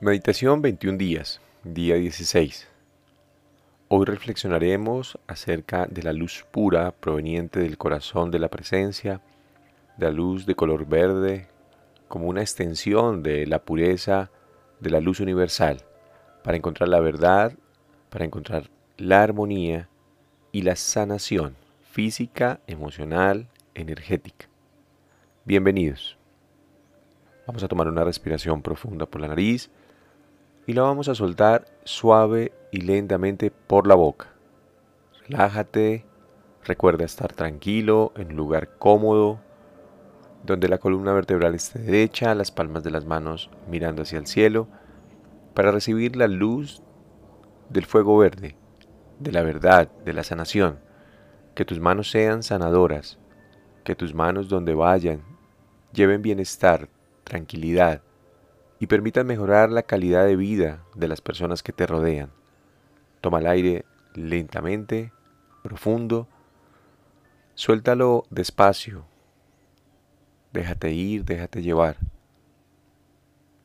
Meditación 21 días, día 16. Hoy reflexionaremos acerca de la luz pura proveniente del corazón de la presencia, de la luz de color verde, como una extensión de la pureza de la luz universal, para encontrar la verdad, para encontrar la armonía y la sanación física, emocional, energética. Bienvenidos. Vamos a tomar una respiración profunda por la nariz y la vamos a soltar suave y lentamente por la boca. Relájate, recuerda estar tranquilo en un lugar cómodo, donde la columna vertebral esté derecha, las palmas de las manos mirando hacia el cielo, para recibir la luz del fuego verde, de la verdad, de la sanación. Que tus manos sean sanadoras, que tus manos donde vayan lleven bienestar, tranquilidad, y permitan mejorar la calidad de vida de las personas que te rodean. Toma el aire lentamente, profundo, suéltalo despacio, déjate ir, déjate llevar.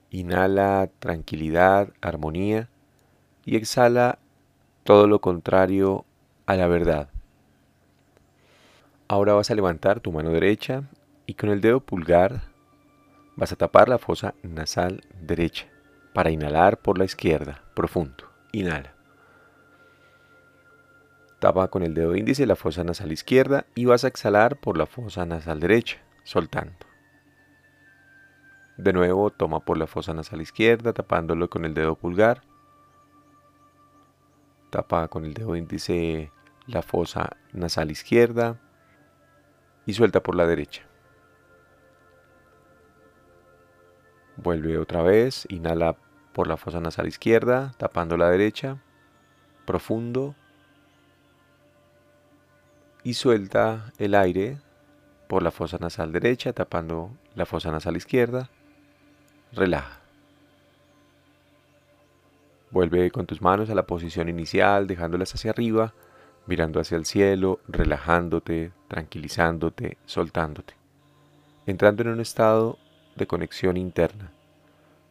Inhala tranquilidad, armonía y exhala todo lo contrario a la verdad. Ahora vas a levantar tu mano derecha y con el dedo pulgar Vas a tapar la fosa nasal derecha para inhalar por la izquierda, profundo. Inhala. Tapa con el dedo índice la fosa nasal izquierda y vas a exhalar por la fosa nasal derecha, soltando. De nuevo, toma por la fosa nasal izquierda, tapándolo con el dedo pulgar. Tapa con el dedo índice la fosa nasal izquierda y suelta por la derecha. Vuelve otra vez, inhala por la fosa nasal izquierda, tapando la derecha, profundo. Y suelta el aire por la fosa nasal derecha, tapando la fosa nasal izquierda. Relaja. Vuelve con tus manos a la posición inicial, dejándolas hacia arriba, mirando hacia el cielo, relajándote, tranquilizándote, soltándote. Entrando en un estado de conexión interna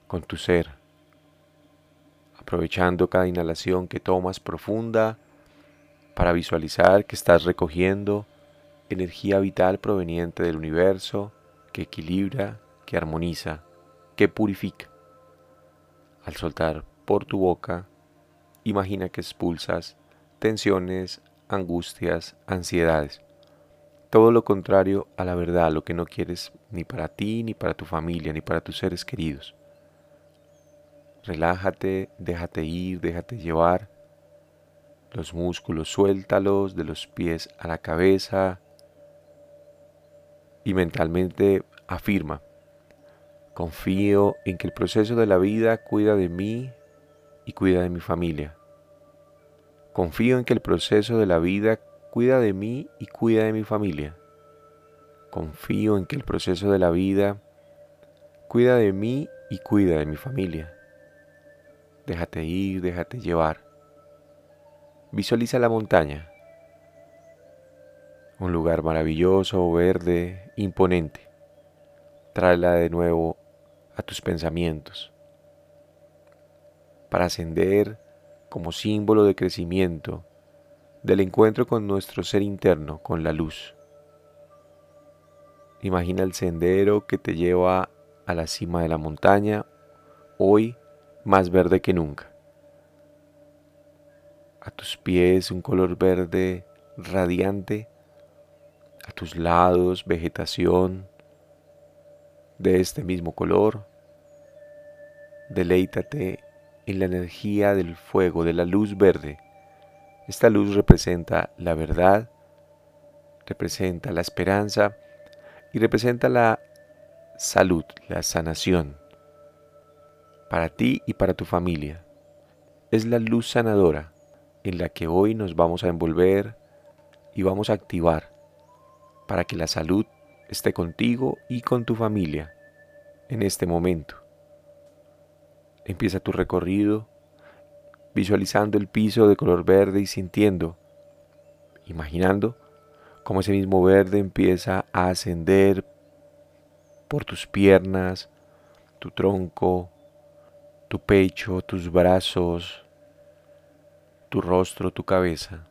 con tu ser, aprovechando cada inhalación que tomas profunda para visualizar que estás recogiendo energía vital proveniente del universo que equilibra, que armoniza, que purifica. Al soltar por tu boca, imagina que expulsas tensiones, angustias, ansiedades todo lo contrario a la verdad, lo que no quieres ni para ti, ni para tu familia, ni para tus seres queridos. Relájate, déjate ir, déjate llevar. Los músculos suéltalos de los pies a la cabeza y mentalmente afirma, confío en que el proceso de la vida cuida de mí y cuida de mi familia. Confío en que el proceso de la vida cuida de mí y cuida de mi familia. Confío en que el proceso de la vida cuida de mí y cuida de mi familia. Déjate ir, déjate llevar. Visualiza la montaña. Un lugar maravilloso, verde, imponente. Tráela de nuevo a tus pensamientos. Para ascender como símbolo de crecimiento del encuentro con nuestro ser interno, con la luz. Imagina el sendero que te lleva a la cima de la montaña, hoy más verde que nunca. A tus pies un color verde radiante, a tus lados vegetación de este mismo color. Deleítate en la energía del fuego, de la luz verde esta luz representa la verdad, representa la esperanza y representa la salud, la sanación para ti y para tu familia. Es la luz sanadora en la que hoy nos vamos a envolver y vamos a activar para que la salud esté contigo y con tu familia en este momento. Empieza tu recorrido visualizando el piso de color verde y sintiendo, imaginando cómo ese mismo verde empieza a ascender por tus piernas, tu tronco, tu pecho, tus brazos, tu rostro, tu cabeza.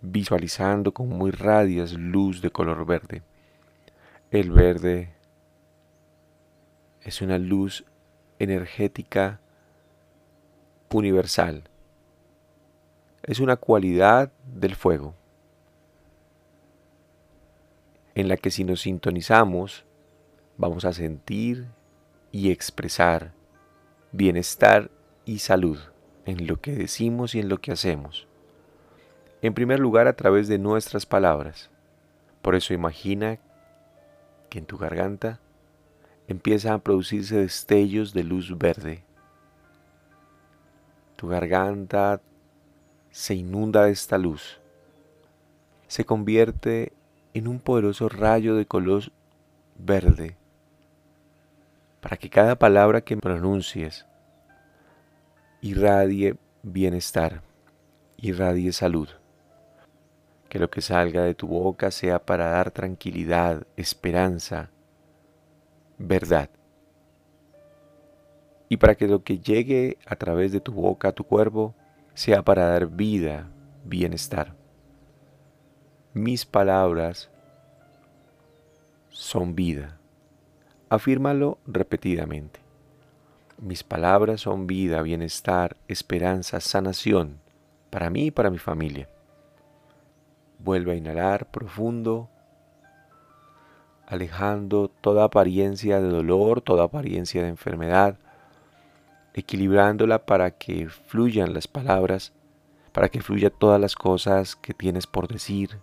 Visualizando como muy radias luz de color verde. El verde es una luz energética universal. Es una cualidad del fuego en la que si nos sintonizamos vamos a sentir y expresar bienestar y salud en lo que decimos y en lo que hacemos. En primer lugar a través de nuestras palabras. Por eso imagina que en tu garganta empiezan a producirse destellos de luz verde. Tu garganta se inunda de esta luz. Se convierte en un poderoso rayo de color verde para que cada palabra que pronuncies irradie bienestar, irradie salud. Que lo que salga de tu boca sea para dar tranquilidad, esperanza, verdad. Y para que lo que llegue a través de tu boca a tu cuerpo sea para dar vida, bienestar. Mis palabras son vida. Afírmalo repetidamente. Mis palabras son vida, bienestar, esperanza, sanación para mí y para mi familia. Vuelve a inhalar profundo, alejando toda apariencia de dolor, toda apariencia de enfermedad, equilibrándola para que fluyan las palabras, para que fluya todas las cosas que tienes por decir,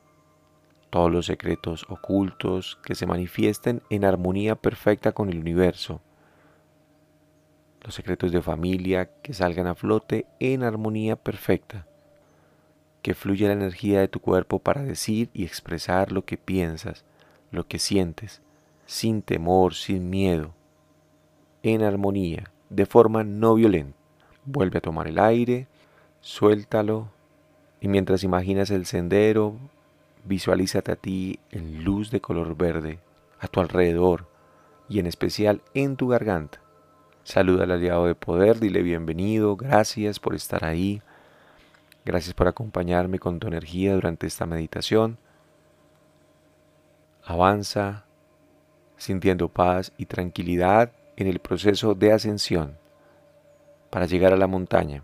todos los secretos ocultos que se manifiesten en armonía perfecta con el universo, los secretos de familia que salgan a flote en armonía perfecta, que fluya la energía de tu cuerpo para decir y expresar lo que piensas, lo que sientes, sin temor, sin miedo, en armonía, de forma no violenta. Vuelve a tomar el aire, suéltalo y mientras imaginas el sendero, Visualízate a ti en luz de color verde, a tu alrededor y en especial en tu garganta. Saluda al aliado de poder, dile bienvenido, gracias por estar ahí, gracias por acompañarme con tu energía durante esta meditación. Avanza sintiendo paz y tranquilidad en el proceso de ascensión para llegar a la montaña,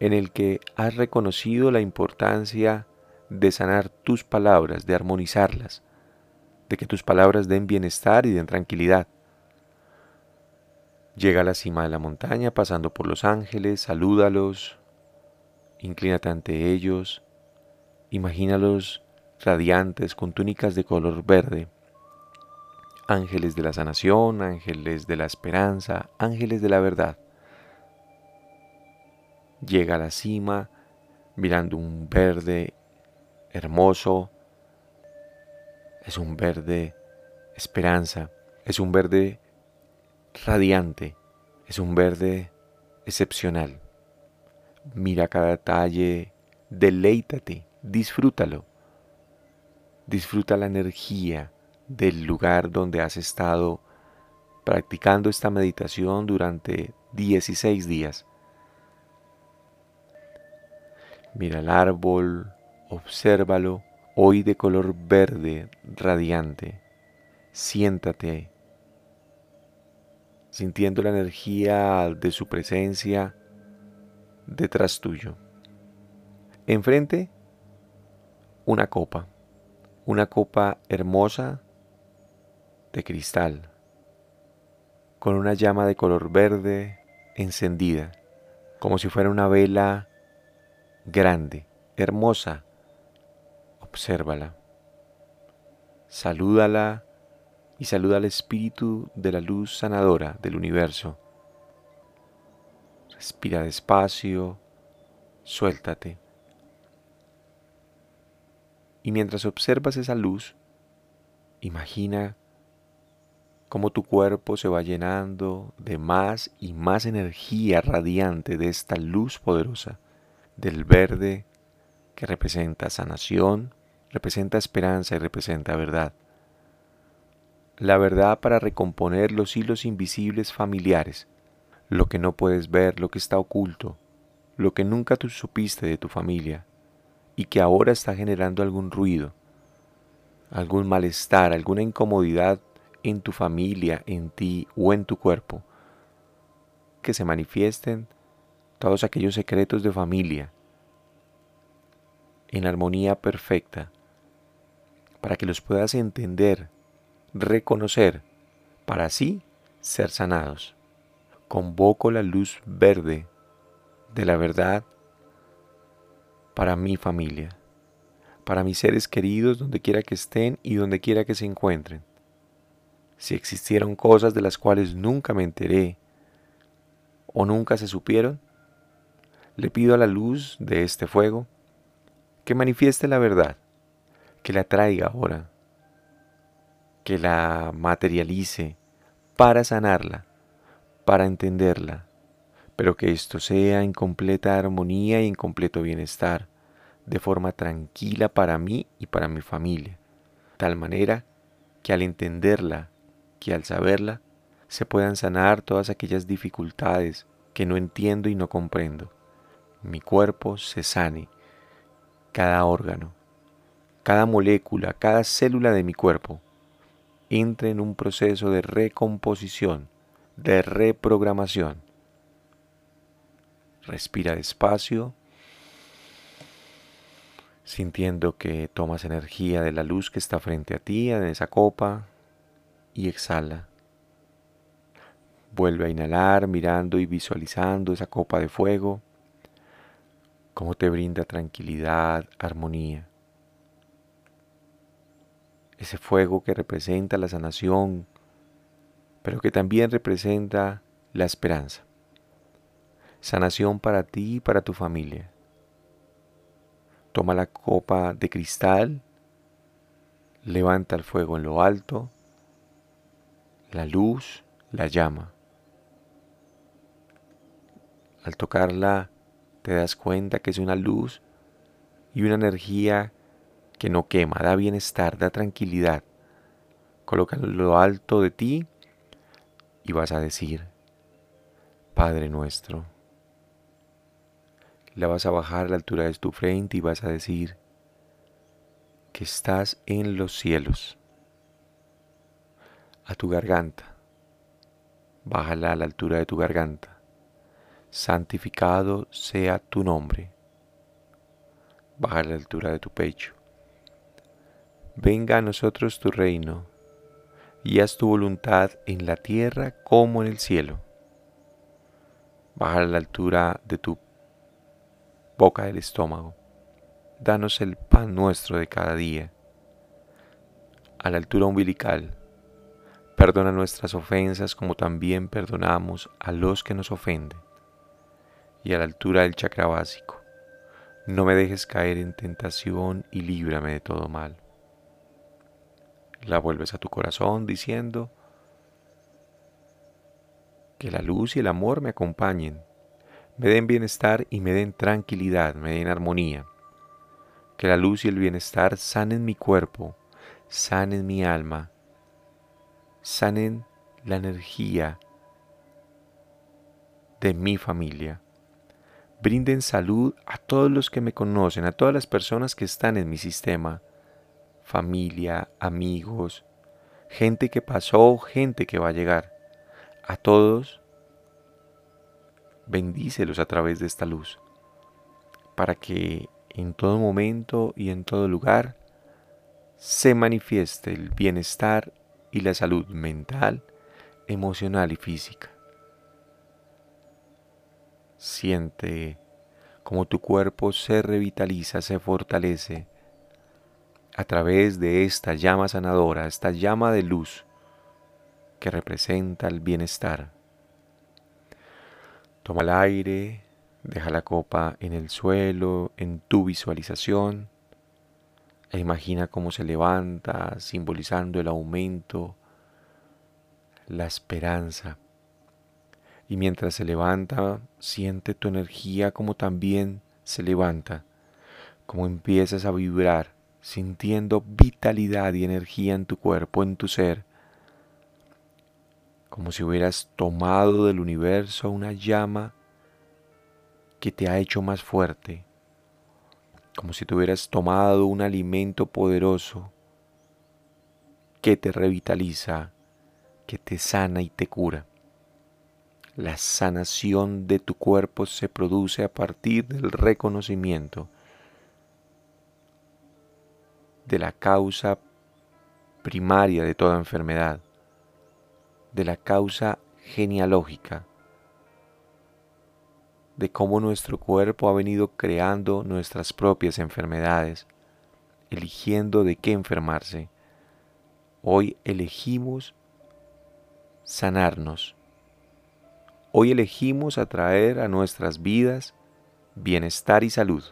en el que has reconocido la importancia de sanar tus palabras, de armonizarlas, de que tus palabras den bienestar y den tranquilidad. Llega a la cima de la montaña pasando por los ángeles, salúdalos, inclínate ante ellos, imagínalos radiantes con túnicas de color verde, ángeles de la sanación, ángeles de la esperanza, ángeles de la verdad. Llega a la cima mirando un verde hermoso, es un verde esperanza, es un verde radiante, es un verde excepcional. Mira cada detalle, deleítate, disfrútalo. Disfruta la energía del lugar donde has estado practicando esta meditación durante 16 días. Mira el árbol, obsérvalo hoy de color verde radiante. Siéntate, sintiendo la energía de su presencia detrás tuyo. Enfrente, una copa, una copa hermosa de cristal, con una llama de color verde encendida, como si fuera una vela grande, hermosa, obsérvala, salúdala y saluda al espíritu de la luz sanadora del universo. Respira despacio, suéltate. Y mientras observas esa luz, imagina cómo tu cuerpo se va llenando de más y más energía radiante de esta luz poderosa, del verde que representa sanación, representa esperanza y representa verdad. la verdad para recomponer los hilos invisibles familiares, lo que no puedes ver, lo que está oculto, lo que nunca tú supiste de tu familia y que ahora está generando algún ruido, algún malestar, alguna incomodidad en tu familia, en ti o en tu cuerpo, que se manifiesten todos aquellos secretos de familia en armonía perfecta, para que los puedas entender, reconocer, para así ser sanados. Convoco la luz verde de la verdad para mi familia, para mis seres queridos donde quiera que estén y donde quiera que se encuentren. Si existieron cosas de las cuales nunca me enteré o nunca se supieron, le pido a la luz de este fuego que manifieste la verdad, que la traiga ahora, que la materialice para sanarla, para entenderla, pero que esto sea en completa armonía y en completo bienestar, de forma tranquila para mí y para mi familia, tal manera que al entenderla, que al saberla, se puedan sanar todas aquellas dificultades que no entiendo y no comprendo. Mi cuerpo se sane, cada órgano, cada molécula, cada célula de mi cuerpo entre en un proceso de recomposición, de reprogramación. Respira despacio, sintiendo que tomas energía de la luz que está frente a ti, en esa copa, y exhala. Vuelve a inhalar mirando y visualizando esa copa de fuego, cómo te brinda tranquilidad, armonía. Ese fuego que representa la sanación, pero que también representa la esperanza sanación para ti y para tu familia. Toma la copa de cristal, levanta el fuego en lo alto, la luz la llama. Al tocarla te das cuenta que es una luz y una energía que no quema, da bienestar, da tranquilidad. Coloca en lo alto de ti y vas a decir, Padre nuestro la vas a bajar a la altura de tu frente y vas a decir que estás en los cielos, a tu garganta. Bájala a la altura de tu garganta. Santificado sea tu nombre. Baja a la altura de tu pecho. Venga a nosotros tu reino y haz tu voluntad en la tierra como en el cielo. Baja a la altura de tu boca del estómago. Danos el pan nuestro de cada día. A la altura umbilical. Perdona nuestras ofensas como también perdonamos a los que nos ofenden. Y a la altura del chakra básico. No me dejes caer en tentación y líbrame de todo mal. La vuelves a tu corazón diciendo que la luz y el amor me acompañen me den bienestar y me den tranquilidad, me den armonía. Que la luz y el bienestar sanen mi cuerpo, sanen mi alma, sanen la energía de mi familia. Brinden salud a todos los que me conocen, a todas las personas que están en mi sistema, familia, amigos, gente que pasó, gente que va a llegar. A todos bendícelos a través de esta luz, para que en todo momento y en todo lugar se manifieste el bienestar y la salud mental, emocional y física. Siente como tu cuerpo se revitaliza, se fortalece a través de esta llama sanadora, esta llama de luz que representa el bienestar. Toma el aire, deja la copa en el suelo, en tu visualización, e imagina cómo se levanta, simbolizando el aumento, la esperanza. Y mientras se levanta, siente tu energía como también se levanta, como empiezas a vibrar, sintiendo vitalidad y energía en tu cuerpo, en tu ser, como si hubieras tomado del universo una llama que te ha hecho más fuerte, como si te hubieras tomado un alimento poderoso que te revitaliza, que te sana y te cura. La sanación de tu cuerpo se produce a partir del reconocimiento de la causa primaria de toda enfermedad, de la causa genealógica, de cómo nuestro cuerpo ha venido creando nuestras propias enfermedades, eligiendo de qué enfermarse. Hoy elegimos sanarnos. Hoy elegimos atraer a nuestras vidas bienestar y salud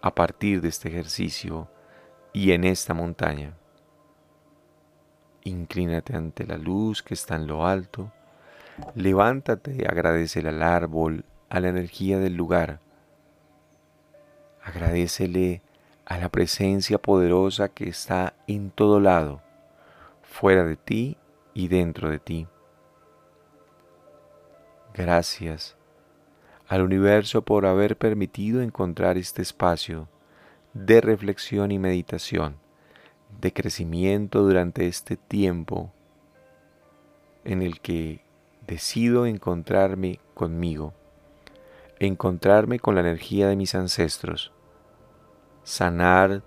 a partir de este ejercicio y en esta montaña. Inclínate ante la luz que está en lo alto. Levántate agradecele al árbol, a la energía del lugar. Agradecele a la presencia poderosa que está en todo lado, fuera de ti y dentro de ti. Gracias al universo por haber permitido encontrar este espacio de reflexión y meditación de crecimiento durante este tiempo en el que decido encontrarme conmigo, encontrarme con la energía de mis ancestros, sanar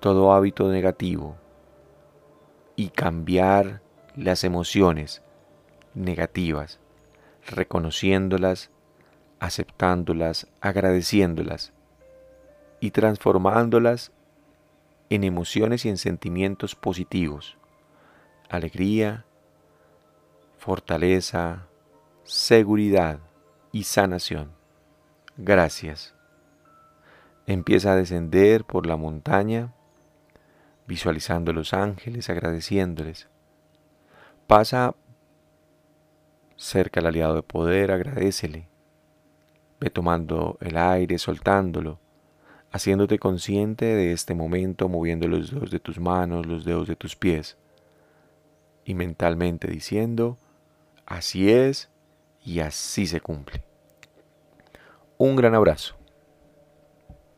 todo hábito negativo y cambiar las emociones negativas, reconociéndolas, aceptándolas, agradeciéndolas y transformándolas en emociones y en sentimientos positivos, alegría, fortaleza, seguridad y sanación. Gracias. Empieza a descender por la montaña, visualizando los ángeles, agradeciéndoles. Pasa cerca al aliado de poder, agradecele. Ve tomando el aire, soltándolo haciéndote consciente de este momento, moviendo los dedos de tus manos, los dedos de tus pies, y mentalmente diciendo, así es y así se cumple. Un gran abrazo.